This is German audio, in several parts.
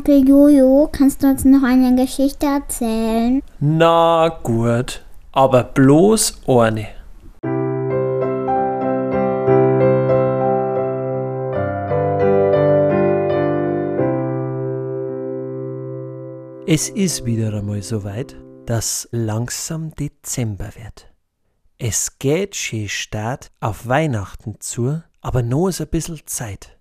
Onkel Jojo, kannst du uns noch eine Geschichte erzählen? Na gut, aber bloß eine. Es ist wieder einmal so weit, dass langsam Dezember wird. Es geht schön Start auf Weihnachten zu, aber noch ist ein bisschen Zeit.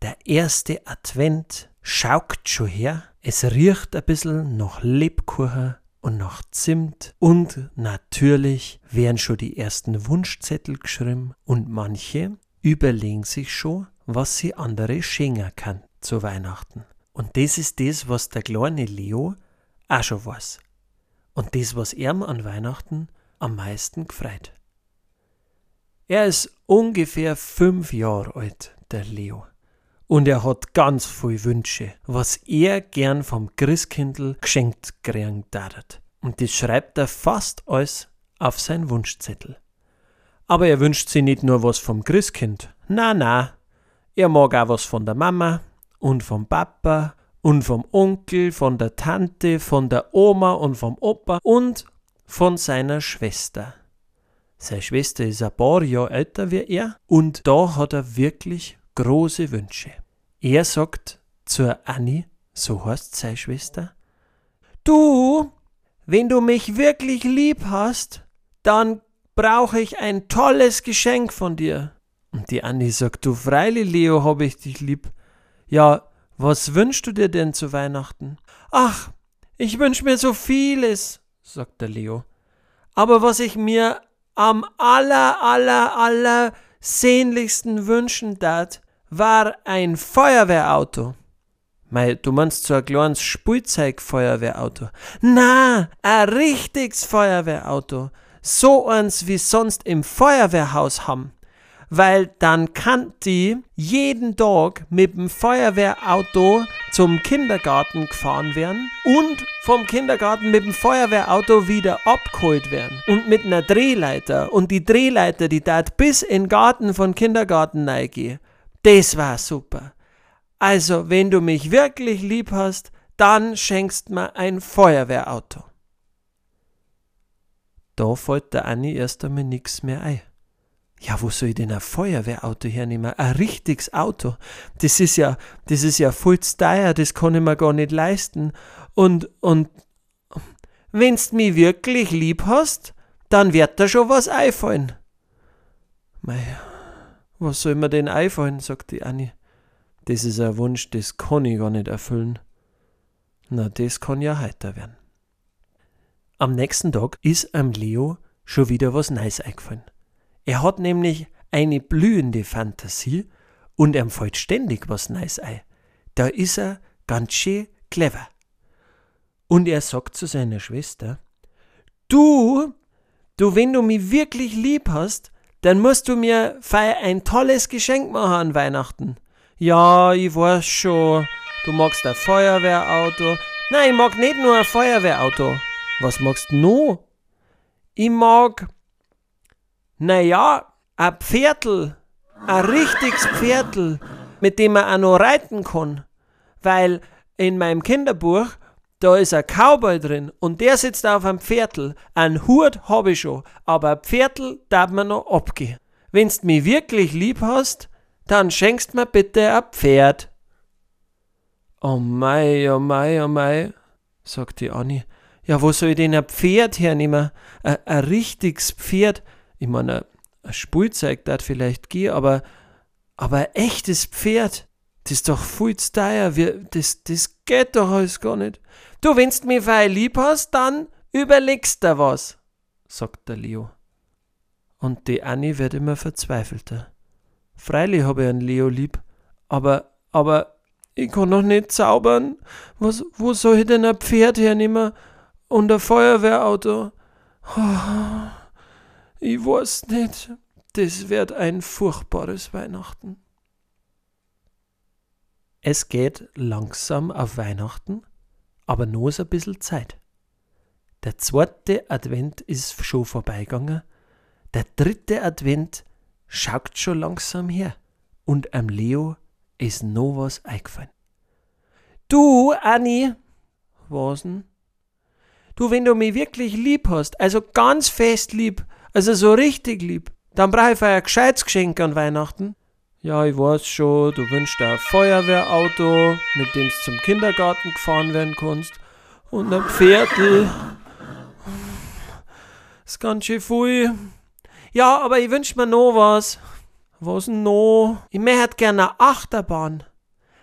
Der erste Advent schaukt schon her, es riecht ein bisschen nach Lebkuchen und nach Zimt und natürlich werden schon die ersten Wunschzettel geschrieben und manche überlegen sich schon, was sie andere schenken kann zu Weihnachten. Und das ist das, was der kleine Leo auch schon weiß. Und das, was er an Weihnachten am meisten gefreut. Er ist ungefähr fünf Jahre alt, der Leo. Und er hat ganz viele Wünsche, was er gern vom Christkindl geschenkt kriegen darf. Und das schreibt er fast alles auf sein Wunschzettel. Aber er wünscht sich nicht nur was vom Christkind. Na, na. Er mag auch was von der Mama, und vom Papa und vom Onkel, von der Tante, von der Oma und vom Opa und von seiner Schwester. Seine Schwester ist ein paar Jahre älter wie er und da hat er wirklich große Wünsche. Er sagt zur Annie, so heißt seine Schwester, Du, wenn du mich wirklich lieb hast, dann brauche ich ein tolles Geschenk von dir. Und die Annie sagt, du freilich, Leo, hab ich dich lieb. Ja, was wünschst du dir denn zu Weihnachten? Ach, ich wünsch mir so vieles, sagt der Leo. Aber was ich mir am aller, aller, aller sehnlichsten wünschen tat, war ein Feuerwehrauto. Mei, du meinst so ein kleines Spielzeugfeuerwehrauto? Na, ein richtiges Feuerwehrauto. So eins wie sonst im Feuerwehrhaus haben weil dann kann die jeden Tag mit dem Feuerwehrauto zum Kindergarten gefahren werden und vom Kindergarten mit dem Feuerwehrauto wieder abgeholt werden und mit einer Drehleiter und die Drehleiter, die dort bis in den Garten von Kindergarten neige. Das war super. Also, wenn du mich wirklich lieb hast, dann schenkst mir ein Feuerwehrauto. Da fällt der Anni erst einmal nichts mehr ein. Ja, wo soll ich denn ein Feuerwehrauto hernehmen? Ein richtiges Auto. Das ist ja, das ist ja voll teuer, das kann ich mir gar nicht leisten. Und, und, wenn's mich wirklich lieb hast, dann wird da schon was einfallen. Mei, was soll mir denn einfallen, sagt die Annie. Das ist ein Wunsch, das kann ich gar nicht erfüllen. Na, das kann ja heiter werden. Am nächsten Tag ist am Leo schon wieder was Neues eingefallen. Er hat nämlich eine blühende Fantasie und ihm fällt ständig was Neues ein. Da ist er ganz schön clever. Und er sagt zu seiner Schwester, Du, du, wenn du mich wirklich lieb hast, dann musst du mir fei ein tolles Geschenk machen an Weihnachten. Ja, ich weiß schon, du magst ein Feuerwehrauto. Nein, ich mag nicht nur ein Feuerwehrauto. Was magst du noch? Ich mag naja, ein Pferdl, ein richtiges Pferdl, mit dem man auch noch reiten kann. Weil in meinem Kinderbuch, da ist ein Cowboy drin und der sitzt auf einem Pferdl. Ein Hut habe ich schon, aber ein Pferdl darf man noch abgehen. Wenn's mich wirklich lieb hast, dann schenkst mir bitte ein Pferd. Oh mei, oh mei, oh mei, sagt die Annie. Ja, wo soll ich denn ein Pferd hernehmen? Ein, ein richtiges Pferd. Ich meine, ein Spielzeug das vielleicht gehen, aber, aber ein echtes Pferd, das ist doch viel zu teuer. Wir, das, das geht doch alles gar nicht. Du, wenn's mir fein lieb hast, dann überlegst du was, sagt der Leo. Und die Annie wird immer verzweifelter. Freilich habe ich einen Leo lieb, aber, aber ich kann noch nicht zaubern. Was, wo soll ich denn ein Pferd hernehmen und ein Feuerwehrauto? Oh. Ich weiß nicht, das wird ein furchtbares Weihnachten. Es geht langsam auf Weihnachten, aber nur so ein bisschen Zeit. Der zweite Advent ist schon vorbeigegangen, der dritte Advent schaut schon langsam her und am Leo ist noch was eingefallen. Du, Anni, was denn? Du, wenn du mich wirklich lieb hast, also ganz fest lieb, also so richtig lieb, dann brauche ich für ein gescheites Geschenk an Weihnachten. Ja, ich weiß schon, du wünschst ein Feuerwehrauto, mit dem du zum Kindergarten gefahren werden kannst. Und ein Pferdl. Das ist ganz schön viel. Ja, aber ich wünsch mir noch was. Was denn noch? Ich möchte gerne eine Achterbahn.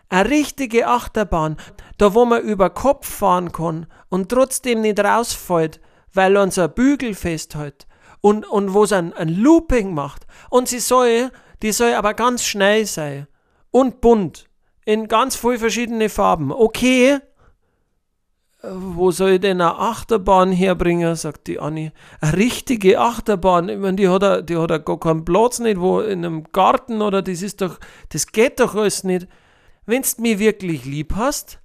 Eine richtige Achterbahn. Da, wo man über Kopf fahren kann und trotzdem nicht rausfällt, weil unser Bügel festhält. Und, und wo es ein, ein Looping macht. Und sie soll die soll aber ganz schnell sein. Und bunt. In ganz viel verschiedene Farben. Okay. Äh, wo soll ich denn eine Achterbahn herbringen? sagt die Anni. Eine richtige Achterbahn. Ich meine, die hat, a, die hat gar keinen Platz nicht, wo in einem Garten oder das ist doch, das geht doch alles nicht. Wenn's mich wirklich lieb hast,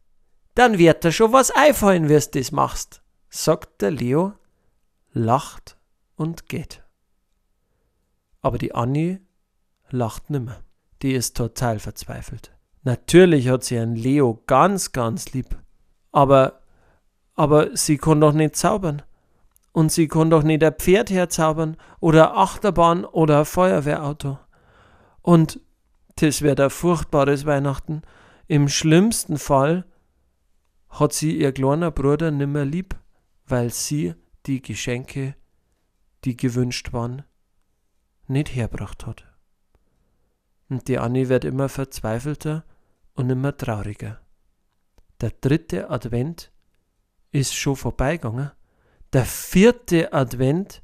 dann wird dir schon was einfallen, wie du das machst, sagt der Leo, lacht und geht. Aber die Anni lacht nimmer. Die ist total verzweifelt. Natürlich hat sie einen Leo ganz, ganz lieb. Aber, aber sie kann doch nicht zaubern. Und sie kann doch nicht ein Pferd herzaubern oder Achterbahn oder ein Feuerwehrauto. Und das wird ein furchtbares Weihnachten. Im schlimmsten Fall hat sie ihr kleiner Bruder nimmer lieb, weil sie die Geschenke, die gewünscht waren, nicht herbracht hat und die Annie wird immer verzweifelter und immer trauriger. Der dritte Advent ist schon vorbeigegangen. Der vierte Advent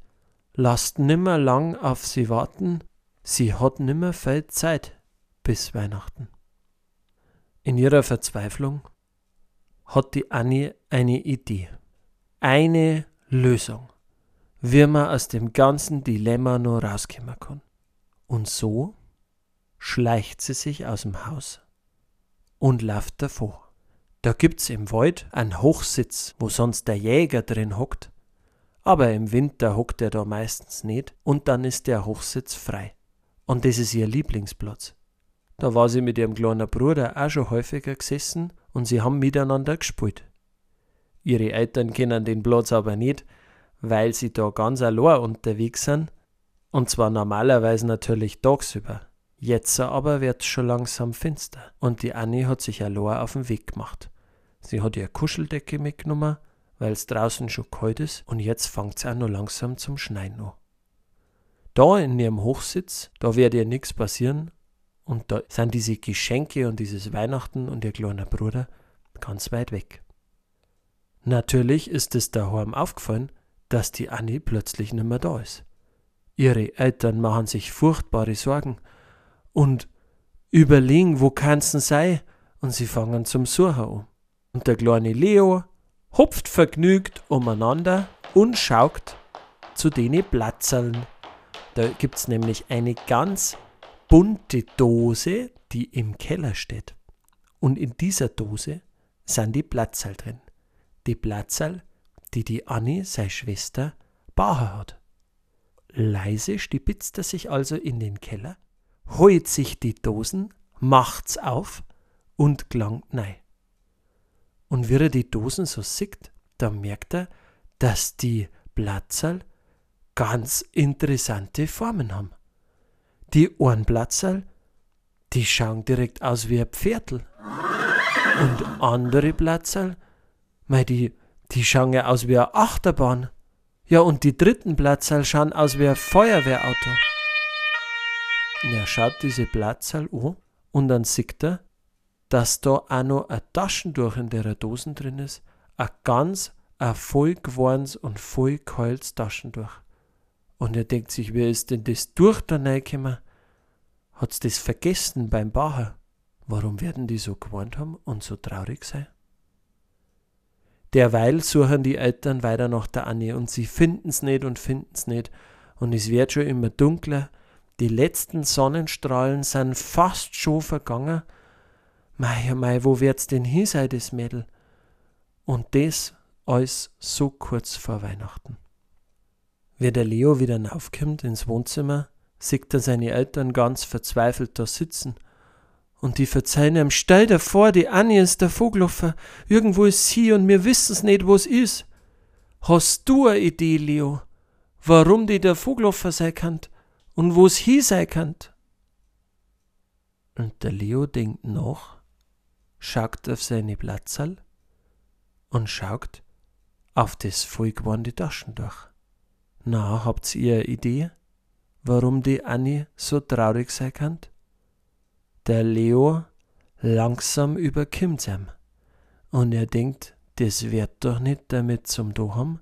lasst nimmer lang auf sie warten. Sie hat nimmer viel Zeit bis Weihnachten. In ihrer Verzweiflung hat die Annie eine Idee. Eine Lösung, wie man aus dem ganzen Dilemma nur rauskommen kann. Und so schleicht sie sich aus dem Haus und läuft davor. Da gibt's im Wald einen Hochsitz, wo sonst der Jäger drin hockt, aber im Winter hockt er da meistens nicht und dann ist der Hochsitz frei. Und das ist ihr Lieblingsplatz. Da war sie mit ihrem kleinen Bruder auch schon häufiger gesessen und sie haben miteinander gespielt. Ihre Eltern kennen den Platz aber nicht, weil sie da ganz allein unterwegs sind, und zwar normalerweise natürlich tagsüber. Jetzt aber wird's schon langsam finster und die Annie hat sich allein auf den Weg gemacht. Sie hat ihre Kuscheldecke mitgenommen, weil's draußen schon kalt ist und jetzt fängt's auch noch langsam zum Schneien an. Da in ihrem Hochsitz, da wird ihr nichts passieren und da sind diese Geschenke und dieses Weihnachten und ihr kleiner Bruder ganz weit weg. Natürlich ist es daheim aufgefallen, dass die Annie plötzlich nimmer da ist. Ihre Eltern machen sich furchtbare Sorgen und überlegen, wo kann's denn sein? Und sie fangen zum Suchen an. Und der kleine Leo hupft vergnügt umeinander und schaut zu den Platzerln. Da gibt's nämlich eine ganz bunte Dose, die im Keller steht. Und in dieser Dose sind die Platzerl drin. Die Platzerl, die die Annie, seine Schwester, Bacher hat. Leise stibitzt er sich also in den Keller holt sich die Dosen, macht's auf und gelangt nein. Und wie er die Dosen so sieht, da merkt er, dass die Platzerl ganz interessante Formen haben. Die Ohrenplatzerl, die schauen direkt aus wie ein Pferdl. Und andere Platzerl, mei, die, die schauen ja aus wie eine Achterbahn. Ja, und die dritten Platzerl schauen aus wie ein Feuerwehrauto. Er schaut diese Platzerl an und dann sieht er, dass da auch noch ein Taschentuch in der Dosen drin ist. Ein ganz ein voll gewordens und voll kaltes Taschentuch. Und er denkt sich, wer ist denn das durch da reingekommen? Hat's das vergessen beim Bacher? Warum werden die so gewarnt haben und so traurig sein? Derweil suchen die Eltern weiter nach der Annie und sie finden's nicht und finden's nicht. Und es wird schon immer dunkler die letzten Sonnenstrahlen sind fast schon vergangen. Mei, mei, wo wird's denn hin sein, das Mädel? Und das alles so kurz vor Weihnachten. Wie der Leo wieder aufkommt ins Wohnzimmer, sieht er seine Eltern ganz verzweifelt da sitzen Und die verzeihen ihm, stell dir vor, die Annie ist der Vogelhofer. Irgendwo ist sie und wir wissen's nicht, wo's ist. Hast du eine Idee, Leo, warum die der Vogelhofer sein kann und wo's hi sein kann? Und der Leo denkt nach, schaut auf seine Platzal und schaut auf das vollgewandte Taschentuch. Na, habt ihr eine Idee, warum die Annie so traurig sein kann? Der Leo langsam überkimmt ihm und er denkt, das wird doch nicht damit zum Do haben,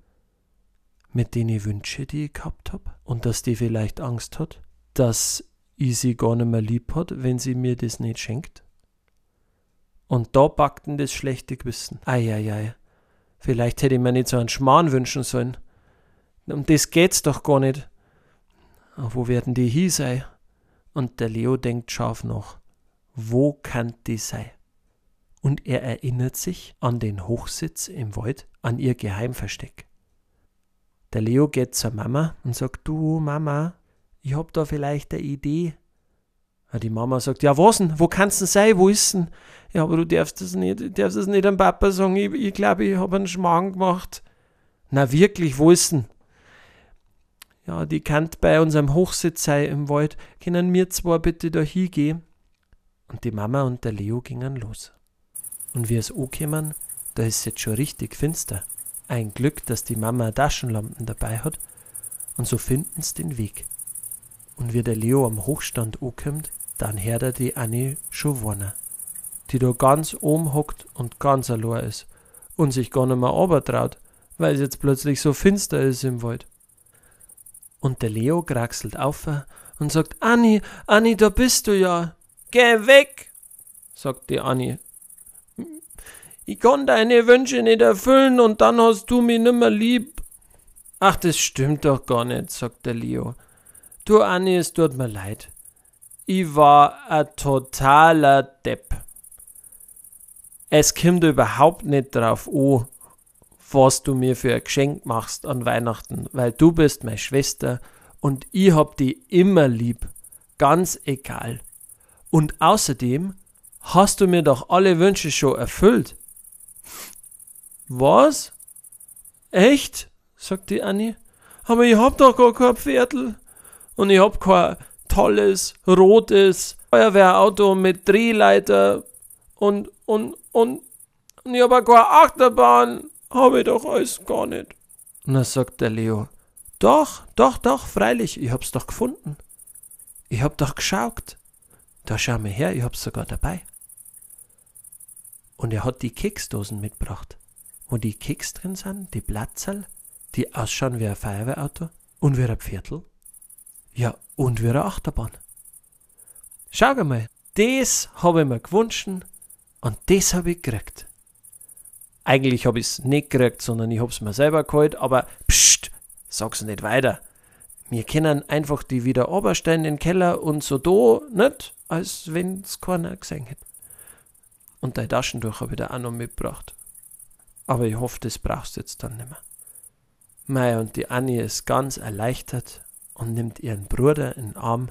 mit denen Wünsche, die ich gehabt hab, und dass die vielleicht Angst hat, dass ich sie gar nicht mehr lieb hat, wenn sie mir das nicht schenkt. Und da packten das schlechte Gewissen. Eieiei, vielleicht hätte ich mir nicht so einen Schmarrn wünschen sollen. Um das geht's doch gar nicht. Wo werden die hier sein? Und der Leo denkt scharf nach. Wo kann die sein? Und er erinnert sich an den Hochsitz im Wald, an ihr Geheimversteck. Der Leo geht zur Mama und sagt, du Mama, ich hab da vielleicht eine Idee. Die Mama sagt, ja was denn, wo kannst du sein, wo ist denn? Ja, aber du darfst das nicht, du darfst das nicht am Papa sagen, ich, ich glaube, ich habe einen Schmarrn gemacht. Na wirklich, wo ist denn? Ja, die kann bei unserem Hochsitz sein im Wald, können wir zwar bitte da hingehen? Und die Mama und der Leo gingen los. Und wie es angekommen, da ist jetzt schon richtig finster. Ein Glück, dass die Mama Taschenlampen dabei hat, und so finden sie den Weg. Und wie der Leo am Hochstand ankommt, dann hört er die Annie schon wohnen, die da ganz oben hockt und ganz allein ist und sich gar nicht mehr traut, weil es jetzt plötzlich so finster ist im Wald. Und der Leo kraxelt auf und sagt, Annie, Annie, da bist du ja. Geh weg, sagt die Annie. Ich kann deine Wünsche nicht erfüllen und dann hast du mich nimmer lieb. Ach, das stimmt doch gar nicht, sagt der Leo. Du Annie, es tut mir leid. Ich war ein totaler Depp. Es kommt überhaupt nicht drauf an, was du mir für ein Geschenk machst an Weihnachten, weil du bist meine Schwester und ich hab die immer lieb, ganz egal. Und außerdem hast du mir doch alle Wünsche schon erfüllt. Was? Echt? sagt die Annie. Aber ich hab doch gar kein Pferdl. Und ich hab kein tolles, rotes Feuerwehrauto mit Drehleiter und, und, und, und ich hab auch keine Achterbahn. Hab ich doch alles gar nicht. Dann sagt der Leo, doch, doch, doch, freilich, ich hab's doch gefunden. Ich hab doch geschaut. Da schau mal her, ich hab's sogar dabei. Und er hat die Keksdosen mitgebracht, wo die Keks drin sind, die Platzerl, die ausschauen wie ein Feuerwehrauto und wie ein Viertel. Ja, und wie eine Achterbahn. Schau mal, das habe ich mir gewünscht und das habe ich gekriegt. Eigentlich habe ich es nicht gekriegt, sondern ich habe es mir selber geholt, aber pst, sag's nicht weiter. Wir können einfach die wieder oberstellen in den Keller und so da, nicht? Als wenn es keiner gesehen hätte. Und dein Taschentuch habe ich da auch noch mitgebracht. Aber ich hoffe, das brauchst du jetzt dann nicht mehr. Mei, und die Annie ist ganz erleichtert und nimmt ihren Bruder in den Arm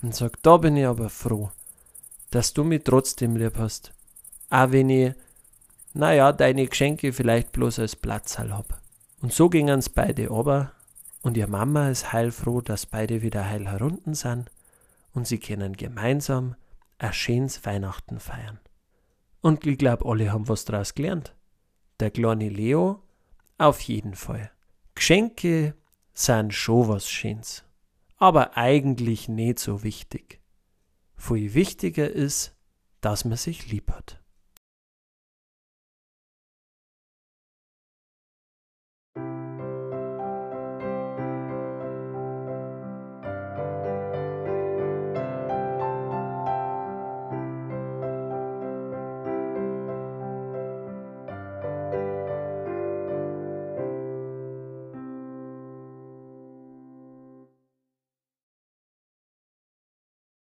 und sagt, da bin ich aber froh, dass du mich trotzdem lieb hast. Auch wenn ich, naja, deine Geschenke vielleicht bloß als Platzhall hab. Und so gingen's beide aber und ihr Mama ist heilfroh, dass beide wieder heil herunten sind und sie können gemeinsam ein schönes Weihnachten feiern. Und ich glaube, alle haben was draus gelernt. Der kleine Leo auf jeden Fall. Geschenke sind schon was Schönes, aber eigentlich nicht so wichtig. Viel wichtiger ist, dass man sich lieb hat.